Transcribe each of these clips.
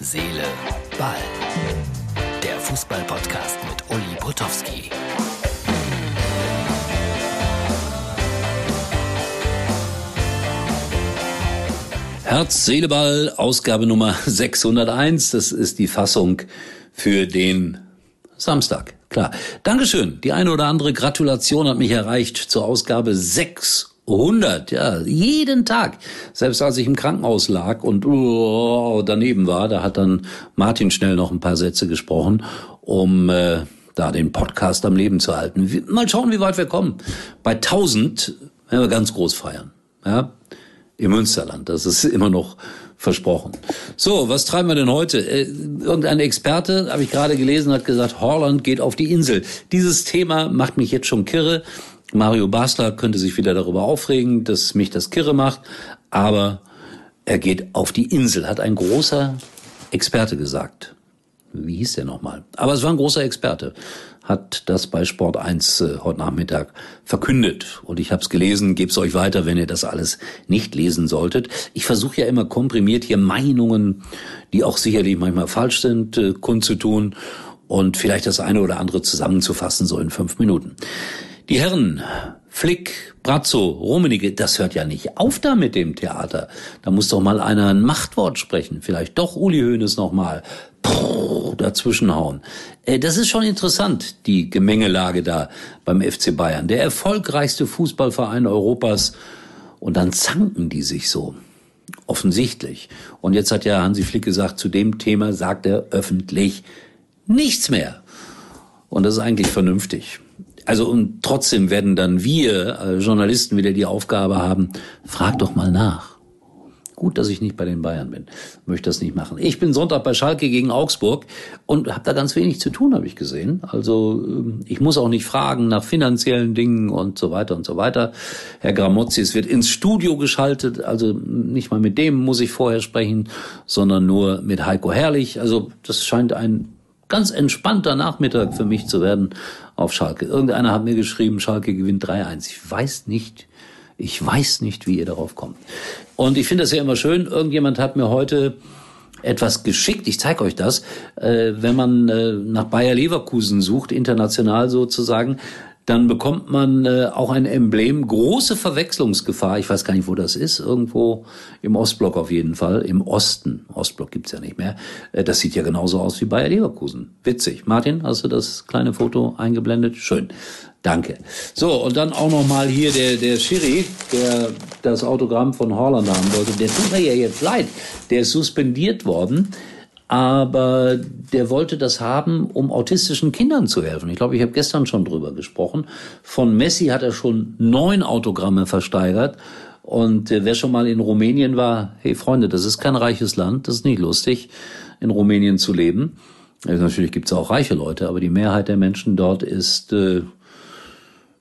Seele, Ball. Der Fußball-Podcast mit Uli Potowski. Herz, Seele, Ball, Ausgabe Nummer 601. Das ist die Fassung für den Samstag. Klar. Dankeschön. Die eine oder andere Gratulation hat mich erreicht zur Ausgabe 600. Ja, jeden Tag. Selbst als ich im Krankenhaus lag und oh, daneben war, da hat dann Martin schnell noch ein paar Sätze gesprochen, um äh, da den Podcast am Leben zu halten. Mal schauen, wie weit wir kommen. Bei 1000 werden wir ganz groß feiern. Ja, im Münsterland. Das ist immer noch versprochen. So, was treiben wir denn heute? Äh, irgendein Experte, habe ich gerade gelesen, hat gesagt, Holland geht auf die Insel. Dieses Thema macht mich jetzt schon kirre. Mario Basler könnte sich wieder darüber aufregen, dass mich das kirre macht, aber er geht auf die Insel, hat ein großer Experte gesagt. Wie hieß der nochmal? Aber es war ein großer Experte hat das bei Sport 1 äh, heute Nachmittag verkündet. Und ich habe es gelesen, gebe es euch weiter, wenn ihr das alles nicht lesen solltet. Ich versuche ja immer komprimiert hier Meinungen, die auch sicherlich manchmal falsch sind, äh, kundzutun und vielleicht das eine oder andere zusammenzufassen, so in fünf Minuten. Die Herren Flick, Brazzo, Rummenigge, das hört ja nicht auf da mit dem Theater. Da muss doch mal einer ein Machtwort sprechen. Vielleicht doch Uli Hoeneß noch mal dazwischenhauen. Äh, das ist schon interessant, die Gemengelage da beim FC Bayern. Der erfolgreichste Fußballverein Europas. Und dann zanken die sich so. Offensichtlich. Und jetzt hat ja Hansi Flick gesagt, zu dem Thema sagt er öffentlich nichts mehr. Und das ist eigentlich vernünftig. Also und trotzdem werden dann wir äh, Journalisten wieder die Aufgabe haben, frag doch mal nach. Gut, dass ich nicht bei den Bayern bin. Möchte das nicht machen. Ich bin Sonntag bei Schalke gegen Augsburg und habe da ganz wenig zu tun, habe ich gesehen. Also ähm, ich muss auch nicht fragen nach finanziellen Dingen und so weiter und so weiter. Herr Gramozzi, es wird ins Studio geschaltet. Also nicht mal mit dem muss ich vorher sprechen, sondern nur mit Heiko Herrlich. Also das scheint ein ganz entspannter Nachmittag für mich zu werden auf Schalke. Irgendeiner hat mir geschrieben, Schalke gewinnt 3-1. Ich weiß nicht, ich weiß nicht, wie ihr darauf kommt. Und ich finde das ja immer schön. Irgendjemand hat mir heute etwas geschickt. Ich zeige euch das. Äh, wenn man äh, nach Bayer Leverkusen sucht, international sozusagen, dann bekommt man äh, auch ein Emblem. Große Verwechslungsgefahr. Ich weiß gar nicht, wo das ist. Irgendwo im Ostblock auf jeden Fall. Im Osten. Ostblock gibt's ja nicht mehr. Äh, das sieht ja genauso aus wie Bayer Leverkusen. Witzig. Martin, hast du das kleine Foto eingeblendet? Schön. Danke. So, und dann auch noch mal hier der, der Schiri, der das Autogramm von Holland haben wollte. Der tut mir ja jetzt leid. Der ist suspendiert worden aber der wollte das haben, um autistischen Kindern zu helfen. Ich glaube, ich habe gestern schon drüber gesprochen. Von Messi hat er schon neun Autogramme versteigert. Und wer schon mal in Rumänien war, hey Freunde, das ist kein reiches Land, das ist nicht lustig, in Rumänien zu leben. Also natürlich gibt es auch reiche Leute, aber die Mehrheit der Menschen dort ist, äh,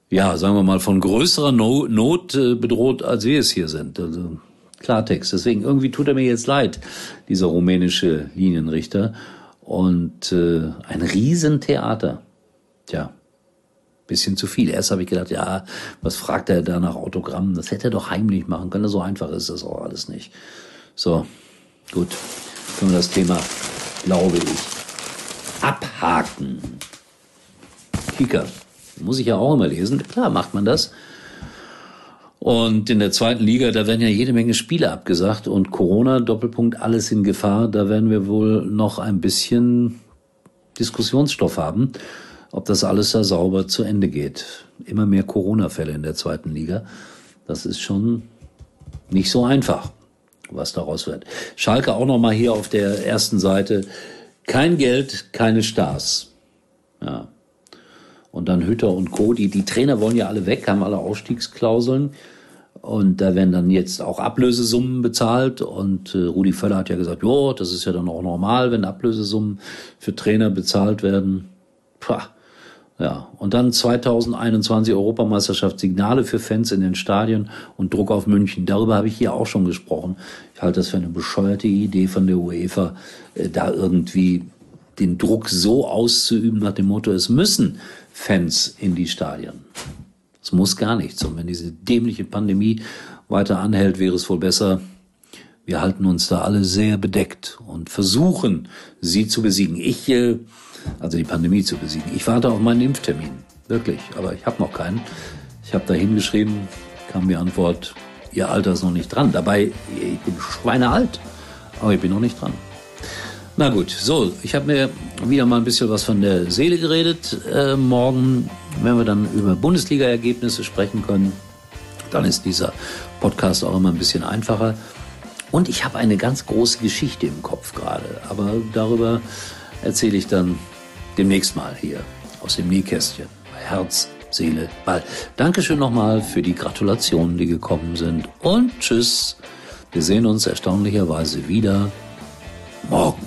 ja, sagen wir mal, von größerer no Not äh, bedroht, als wir es hier sind. Also Klartext. Deswegen irgendwie tut er mir jetzt leid, dieser rumänische Linienrichter. Und äh, ein Riesentheater. Tja, bisschen zu viel. Erst habe ich gedacht, ja, was fragt er da nach Autogrammen? Das hätte er doch heimlich machen können. So einfach ist das auch alles nicht. So, gut. Können wir das Thema, glaube ich, abhaken. Kicker. Muss ich ja auch immer lesen. Klar macht man das. Und in der zweiten Liga, da werden ja jede Menge Spiele abgesagt und Corona, Doppelpunkt, alles in Gefahr. Da werden wir wohl noch ein bisschen Diskussionsstoff haben, ob das alles da sauber zu Ende geht. Immer mehr Corona-Fälle in der zweiten Liga. Das ist schon nicht so einfach, was daraus wird. Schalke auch noch mal hier auf der ersten Seite. Kein Geld, keine Stars. Ja. Und dann Hütter und Co. Die, die Trainer wollen ja alle weg, haben alle Ausstiegsklauseln. Und da werden dann jetzt auch Ablösesummen bezahlt. Und äh, Rudi Völler hat ja gesagt, jo, das ist ja dann auch normal, wenn Ablösesummen für Trainer bezahlt werden. Pah. Ja, und dann 2021 Europameisterschaft Signale für Fans in den Stadien und Druck auf München. Darüber habe ich hier auch schon gesprochen. Ich halte das für eine bescheuerte Idee von der UEFA, äh, da irgendwie den Druck so auszuüben nach dem Motto, es müssen Fans in die Stadien. Es muss gar nichts. Und wenn diese dämliche Pandemie weiter anhält, wäre es wohl besser, wir halten uns da alle sehr bedeckt und versuchen, sie zu besiegen. Ich, äh, also die Pandemie zu besiegen. Ich warte auf meinen Impftermin. Wirklich. Aber ich habe noch keinen. Ich habe da hingeschrieben, kam die Antwort, Ihr Alter ist noch nicht dran. Dabei, ich bin schweinealt. Aber ich bin noch nicht dran. Na gut, so, ich habe mir wieder mal ein bisschen was von der Seele geredet. Äh, morgen, wenn wir dann über Bundesliga-Ergebnisse sprechen können, dann ist dieser Podcast auch immer ein bisschen einfacher. Und ich habe eine ganz große Geschichte im Kopf gerade, aber darüber erzähle ich dann demnächst mal hier aus dem Nähkästchen. Herz, Seele, Ball. Dankeschön nochmal für die Gratulationen, die gekommen sind. Und tschüss. Wir sehen uns erstaunlicherweise wieder morgen.